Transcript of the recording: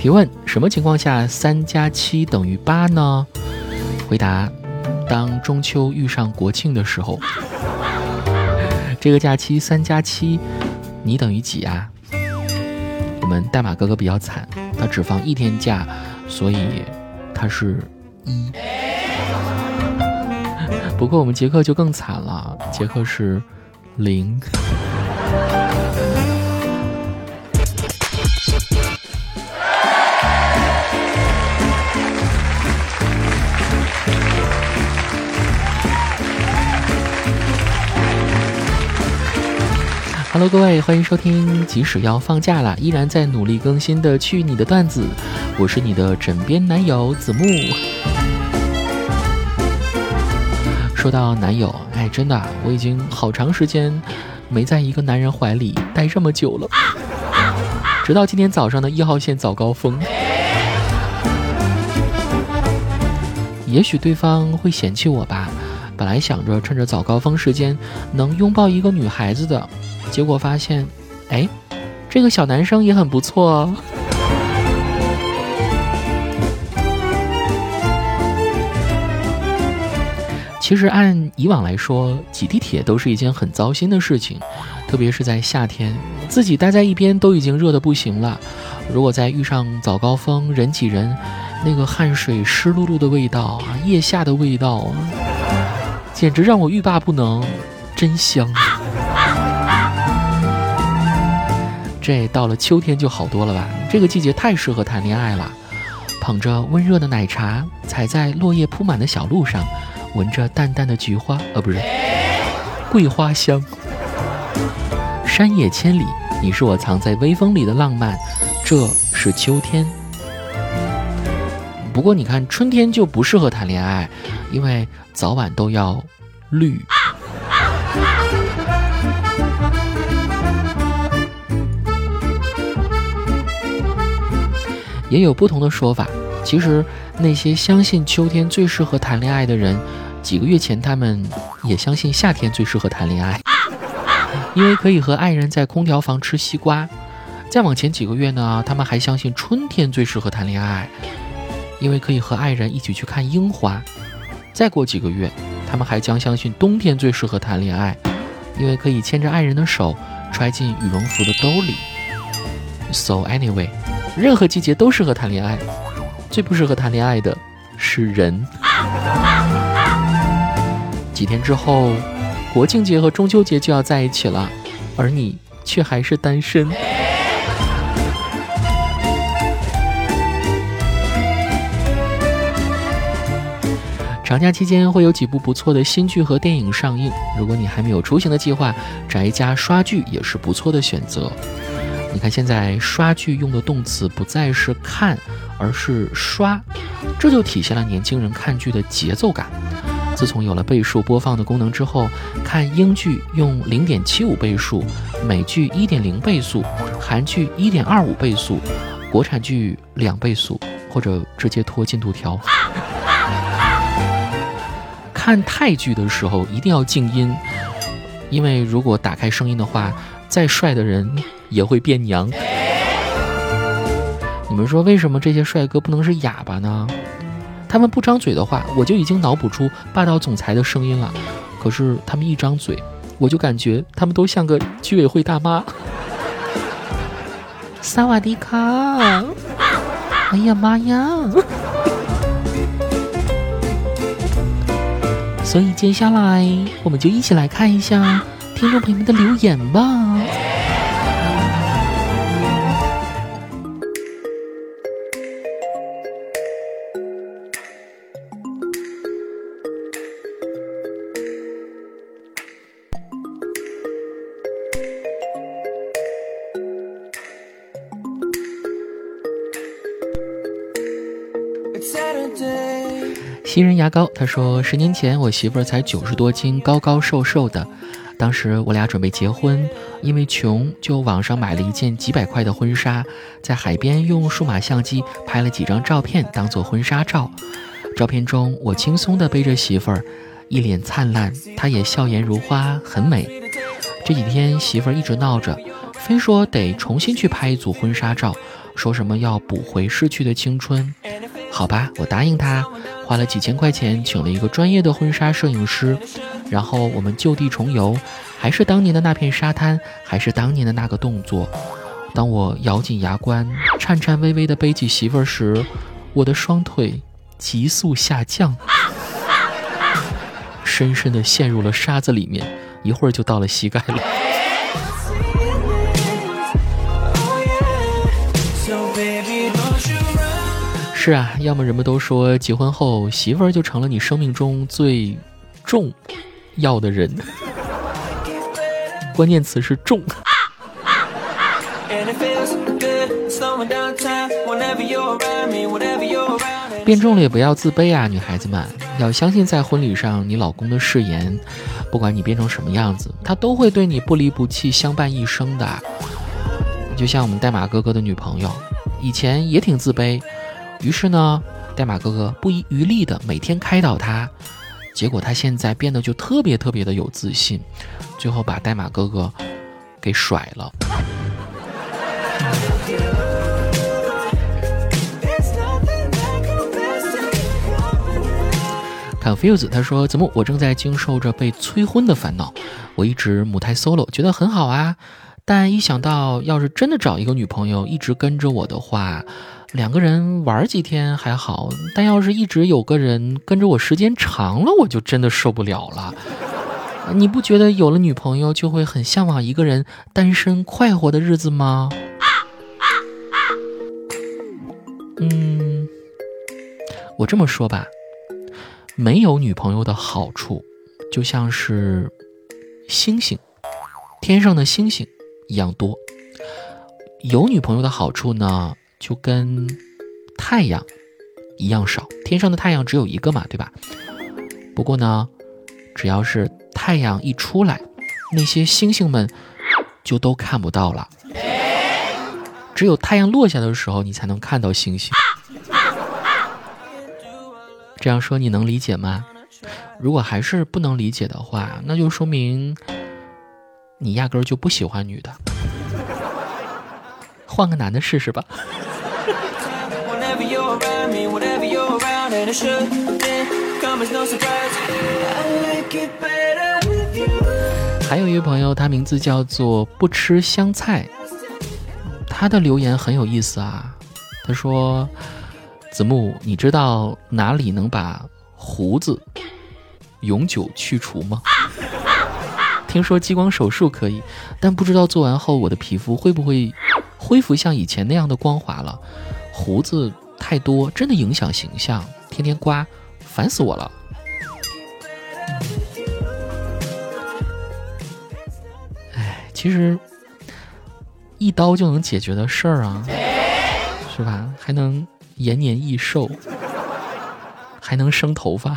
提问：什么情况下三加七等于八呢？回答：当中秋遇上国庆的时候。这个假期三加七，你等于几啊？我们代码哥哥比较惨，他只放一天假，所以他是一。不过我们杰克就更惨了，杰克是零。Hello，各位，欢迎收听。即使要放假了，依然在努力更新的《去你的段子》，我是你的枕边男友子木。说到男友，哎，真的，我已经好长时间没在一个男人怀里待这么久了。直到今天早上的一号线早高峰，也许对方会嫌弃我吧。本来想着趁着早高峰时间能拥抱一个女孩子的。结果发现，哎，这个小男生也很不错哦。其实按以往来说，挤地铁都是一件很糟心的事情，特别是在夏天，自己待在一边都已经热得不行了。如果再遇上早高峰，人挤人，那个汗水湿漉漉的味道啊，腋下的味道，简直让我欲罢不能，真香。这到了秋天就好多了吧？这个季节太适合谈恋爱了，捧着温热的奶茶，踩在落叶铺满的小路上，闻着淡淡的菊花，呃，不是桂花香。山野千里，你是我藏在微风里的浪漫，这是秋天。不过你看，春天就不适合谈恋爱，因为早晚都要绿。也有不同的说法。其实，那些相信秋天最适合谈恋爱的人，几个月前他们也相信夏天最适合谈恋爱，因为可以和爱人在空调房吃西瓜。再往前几个月呢，他们还相信春天最适合谈恋爱，因为可以和爱人一起去看樱花。再过几个月，他们还将相信冬天最适合谈恋爱，因为可以牵着爱人的手揣进羽绒服的兜里。So anyway。任何季节都适合谈恋爱，最不适合谈恋爱的是人。几天之后，国庆节和中秋节就要在一起了，而你却还是单身。长假期间会有几部不错的新剧和电影上映，如果你还没有出行的计划，宅家刷剧也是不错的选择。你看，现在刷剧用的动词不再是看，而是刷，这就体现了年轻人看剧的节奏感。自从有了倍数播放的功能之后，看英剧用零点七五倍速，美剧一点零倍速，韩剧一点二五倍速，国产剧两倍速，或者直接拖进度条。看泰剧的时候一定要静音，因为如果打开声音的话，再帅的人。也会变娘。你们说为什么这些帅哥不能是哑巴呢？他们不张嘴的话，我就已经脑补出霸道总裁的声音了。可是他们一张嘴，我就感觉他们都像个居委会大妈。萨瓦迪卡！哎呀妈呀！所以接下来我们就一起来看一下听众朋友们的留言吧。新人牙膏，他说十年前我媳妇儿才九十多斤，高高瘦瘦的。当时我俩准备结婚，因为穷，就网上买了一件几百块的婚纱，在海边用数码相机拍了几张照片当做婚纱照。照片中我轻松地背着媳妇儿，一脸灿烂，她也笑颜如花，很美。这几天媳妇儿一直闹着，非说得重新去拍一组婚纱照。说什么要补回失去的青春。好吧，我答应他，花了几千块钱请了一个专业的婚纱摄影师，然后我们就地重游，还是当年的那片沙滩，还是当年的那个动作。当我咬紧牙关，颤颤巍巍地背起媳妇儿时，我的双腿急速下降，深深地陷入了沙子里面，一会儿就到了膝盖了。是啊，要么人们都说结婚后媳妇儿就成了你生命中最重要的人，关键词是重。变重了也不要自卑啊，女孩子们要相信，在婚礼上你老公的誓言，不管你变成什么样子，他都会对你不离不弃，相伴一生的。就像我们代码哥哥的女朋友，以前也挺自卑，于是呢，代码哥哥不遗余力的每天开导他，结果他现在变得就特别特别的有自信，最后把代码哥哥给甩了。Confuse，他说：“怎么我正在经受着被催婚的烦恼？我一直母胎 solo，觉得很好啊。但一想到要是真的找一个女朋友一直跟着我的话，两个人玩几天还好，但要是一直有个人跟着我时间长了，我就真的受不了了。你不觉得有了女朋友就会很向往一个人单身快活的日子吗？”嗯，我这么说吧。没有女朋友的好处，就像是星星，天上的星星一样多；有女朋友的好处呢，就跟太阳一样少。天上的太阳只有一个嘛，对吧？不过呢，只要是太阳一出来，那些星星们就都看不到了。只有太阳落下的时候，你才能看到星星。这样说你能理解吗？如果还是不能理解的话，那就说明你压根儿就不喜欢女的。换个男的试试吧。还有一位朋友，他名字叫做不吃香菜，他的留言很有意思啊。他说。子木，你知道哪里能把胡子永久去除吗？听说激光手术可以，但不知道做完后我的皮肤会不会恢复像以前那样的光滑了。胡子太多，真的影响形象，天天刮，烦死我了。哎，其实一刀就能解决的事儿啊，是吧？还能。延年益寿，还能生头发。